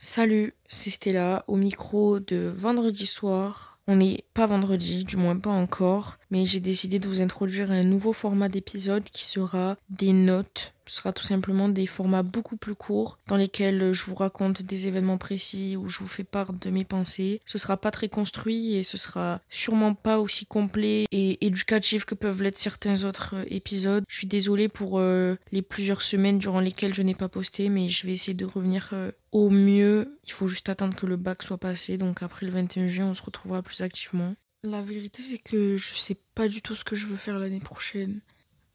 Salut, c'est Stella au micro de vendredi soir. On n'est pas vendredi, du moins pas encore, mais j'ai décidé de vous introduire un nouveau format d'épisode qui sera des notes ce sera tout simplement des formats beaucoup plus courts dans lesquels je vous raconte des événements précis ou je vous fais part de mes pensées. Ce sera pas très construit et ce sera sûrement pas aussi complet et éducatif que peuvent l'être certains autres euh, épisodes. Je suis désolée pour euh, les plusieurs semaines durant lesquelles je n'ai pas posté, mais je vais essayer de revenir euh, au mieux. Il faut juste attendre que le bac soit passé, donc après le 21 juin, on se retrouvera plus activement. La vérité, c'est que je sais pas du tout ce que je veux faire l'année prochaine.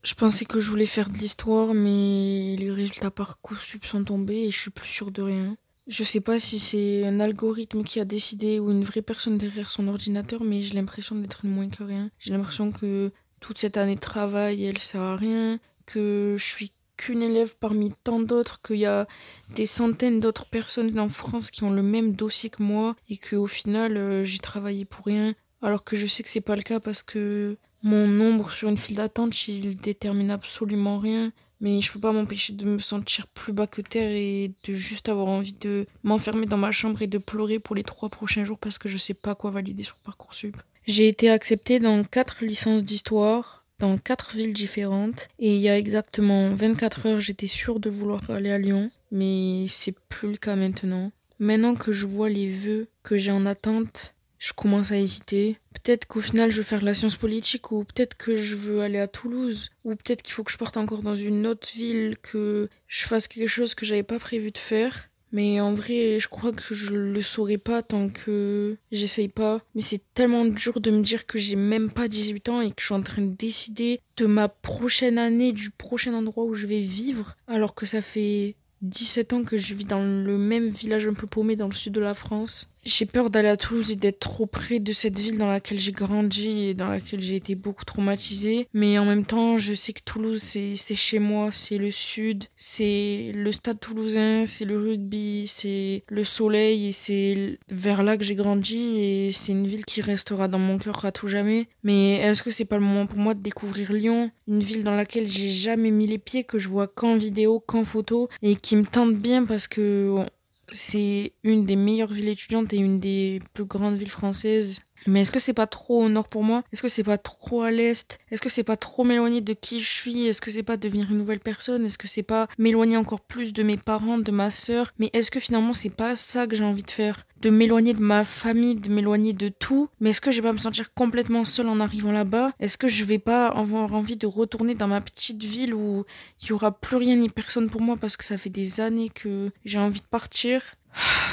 Je pensais que je voulais faire de l'histoire, mais les résultats par Parcoursup sont tombés et je suis plus sûre de rien. Je sais pas si c'est un algorithme qui a décidé ou une vraie personne derrière son ordinateur, mais j'ai l'impression d'être moins que rien. J'ai l'impression que toute cette année de travail, elle sert à rien, que je suis qu'une élève parmi tant d'autres, qu'il y a des centaines d'autres personnes en France qui ont le même dossier que moi et qu'au final, euh, j'ai travaillé pour rien. Alors que je sais que c'est pas le cas parce que mon nombre sur une file d'attente, il détermine absolument rien. Mais je peux pas m'empêcher de me sentir plus bas que terre et de juste avoir envie de m'enfermer dans ma chambre et de pleurer pour les trois prochains jours parce que je sais pas quoi valider sur Parcoursup. J'ai été acceptée dans quatre licences d'histoire, dans quatre villes différentes. Et il y a exactement 24 heures, j'étais sûre de vouloir aller à Lyon. Mais c'est plus le cas maintenant. Maintenant que je vois les vœux que j'ai en attente, je commence à hésiter. Peut-être qu'au final je veux faire de la science politique ou peut-être que je veux aller à Toulouse ou peut-être qu'il faut que je parte encore dans une autre ville, que je fasse quelque chose que j'avais pas prévu de faire. Mais en vrai, je crois que je le saurais pas tant que j'essaye pas. Mais c'est tellement dur de me dire que j'ai même pas 18 ans et que je suis en train de décider de ma prochaine année, du prochain endroit où je vais vivre, alors que ça fait 17 ans que je vis dans le même village un peu paumé dans le sud de la France. J'ai peur d'aller à Toulouse et d'être trop près de cette ville dans laquelle j'ai grandi et dans laquelle j'ai été beaucoup traumatisée. Mais en même temps, je sais que Toulouse, c'est, chez moi, c'est le sud, c'est le stade toulousain, c'est le rugby, c'est le soleil et c'est vers là que j'ai grandi et c'est une ville qui restera dans mon cœur à tout jamais. Mais est-ce que c'est pas le moment pour moi de découvrir Lyon, une ville dans laquelle j'ai jamais mis les pieds, que je vois qu'en vidéo, qu'en photo et qui me tente bien parce que c'est une des meilleures villes étudiantes et une des plus grandes villes françaises. Mais est-ce que c'est pas trop au nord pour moi? Est-ce que c'est pas trop à l'est? Est-ce que c'est pas trop m'éloigner de qui je suis? Est-ce que c'est pas devenir une nouvelle personne? Est-ce que c'est pas m'éloigner encore plus de mes parents, de ma sœur? Mais est-ce que finalement c'est pas ça que j'ai envie de faire? De m'éloigner de ma famille, de m'éloigner de tout? Mais est-ce que je vais pas me sentir complètement seule en arrivant là-bas? Est-ce que je vais pas avoir envie de retourner dans ma petite ville où il y aura plus rien ni personne pour moi parce que ça fait des années que j'ai envie de partir?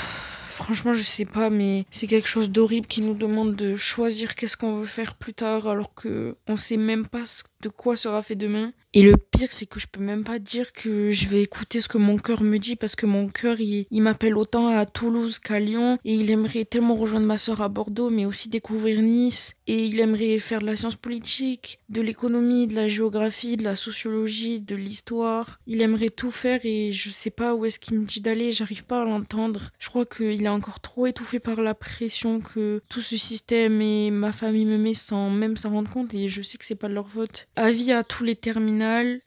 Franchement, je sais pas, mais c'est quelque chose d'horrible qui nous demande de choisir qu'est-ce qu'on veut faire plus tard alors que on sait même pas de quoi sera fait demain. Et le pire, c'est que je peux même pas dire que je vais écouter ce que mon cœur me dit parce que mon cœur, il, m'appelle autant à Toulouse qu'à Lyon et il aimerait tellement rejoindre ma soeur à Bordeaux, mais aussi découvrir Nice et il aimerait faire de la science politique, de l'économie, de la géographie, de la sociologie, de l'histoire. Il aimerait tout faire et je sais pas où est-ce qu'il me dit d'aller, j'arrive pas à l'entendre. Je crois qu'il est encore trop étouffé par la pression que tout ce système et ma famille me met sans même s'en rendre compte et je sais que c'est pas de leur vote. Avis à tous les terminaux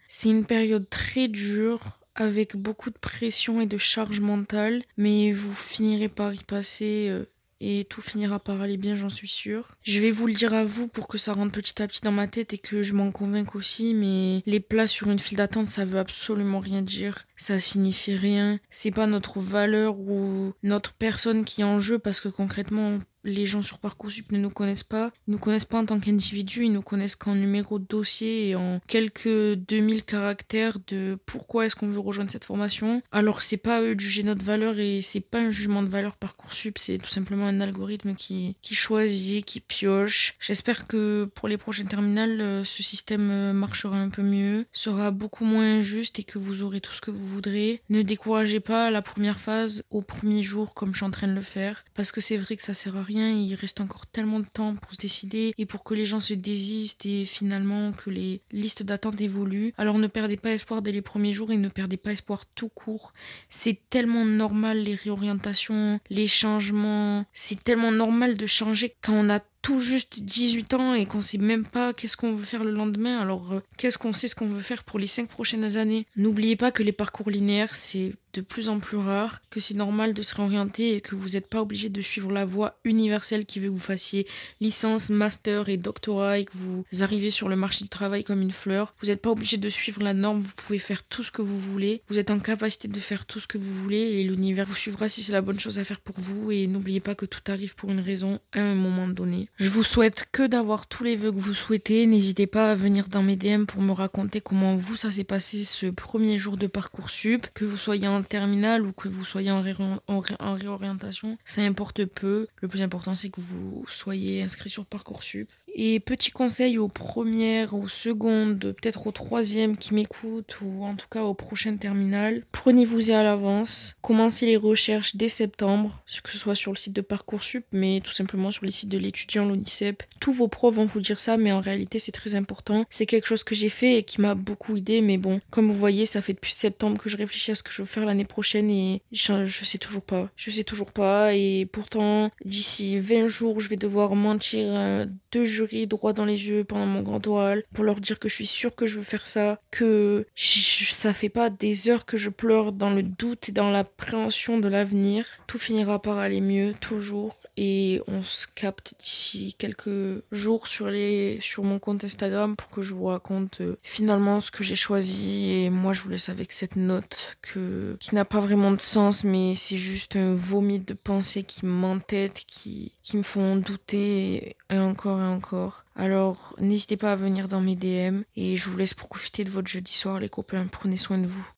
c'est une période très dure avec beaucoup de pression et de charge mentale, mais vous finirez par y passer euh, et tout finira par aller bien, j'en suis sûre. Je vais vous le dire à vous pour que ça rentre petit à petit dans ma tête et que je m'en convainque aussi, mais les places sur une file d'attente, ça veut absolument rien dire. Ça signifie rien. C'est pas notre valeur ou notre personne qui est en jeu parce que concrètement, les gens sur Parcoursup ne nous connaissent pas. Ils nous connaissent pas en tant qu'individu, ils nous connaissent qu'en numéro de dossier et en quelques 2000 caractères de pourquoi est-ce qu'on veut rejoindre cette formation. Alors c'est pas eux de juger notre valeur et c'est pas un jugement de valeur Parcoursup, c'est tout simplement un algorithme qui, qui choisit, qui pioche. J'espère que pour les prochaines terminales, euh, ce système euh, marchera un peu mieux, sera beaucoup moins juste et que vous aurez tout ce que vous voudrez. Ne découragez pas la première phase au premier jour comme je suis en train de le faire parce que c'est vrai que ça sert à rien il reste encore tellement de temps pour se décider et pour que les gens se désistent et finalement que les listes d'attente évoluent. Alors ne perdez pas espoir dès les premiers jours et ne perdez pas espoir tout court. C'est tellement normal les réorientations, les changements. C'est tellement normal de changer quand on a tout juste 18 ans et qu'on sait même pas qu'est-ce qu'on veut faire le lendemain, alors euh, qu'est-ce qu'on sait ce qu'on veut faire pour les 5 prochaines années? N'oubliez pas que les parcours linéaires, c'est de plus en plus rare, que c'est normal de se réorienter et que vous n'êtes pas obligé de suivre la voie universelle qui veut que vous fassiez licence, master et doctorat et que vous arrivez sur le marché du travail comme une fleur. Vous n'êtes pas obligé de suivre la norme, vous pouvez faire tout ce que vous voulez. Vous êtes en capacité de faire tout ce que vous voulez et l'univers vous suivra si c'est la bonne chose à faire pour vous et n'oubliez pas que tout arrive pour une raison à un moment donné. Je vous souhaite que d'avoir tous les vœux que vous souhaitez. N'hésitez pas à venir dans mes DM pour me raconter comment vous ça s'est passé ce premier jour de Parcoursup, que vous soyez en terminale ou que vous soyez en, en réorientation, ça importe peu. Le plus important c'est que vous soyez inscrit sur Parcoursup. Et petit conseil aux premières, aux secondes, peut-être aux troisièmes qui m'écoutent ou en tout cas aux prochaines terminales, prenez-vous-y à l'avance. Commencez les recherches dès septembre, que ce soit sur le site de Parcoursup, mais tout simplement sur les sites de l'étudiant, l'UNICEP. Tous vos profs vont vous dire ça, mais en réalité c'est très important. C'est quelque chose que j'ai fait et qui m'a beaucoup aidé, mais bon, comme vous voyez, ça fait depuis septembre que je réfléchis à ce que je veux faire l'année prochaine et je, sais toujours pas. Je sais toujours pas et pourtant d'ici 20 jours, je vais devoir mentir euh, deux jours droit dans les yeux pendant mon grand oral pour leur dire que je suis sûre que je veux faire ça, que ça fait pas des heures que je pleure dans le doute et dans l'appréhension de l'avenir. Tout finira par aller mieux, toujours. Et on se capte d'ici quelques jours sur, les, sur mon compte Instagram pour que je vous raconte euh, finalement ce que j'ai choisi. Et moi, je vous laisse avec cette note que, qui n'a pas vraiment de sens, mais c'est juste un vomi de pensées qui m'entêtent, qui, qui me font douter et encore et encore. Alors n'hésitez pas à venir dans mes DM et je vous laisse profiter de votre jeudi soir les copains. Prenez soin de vous.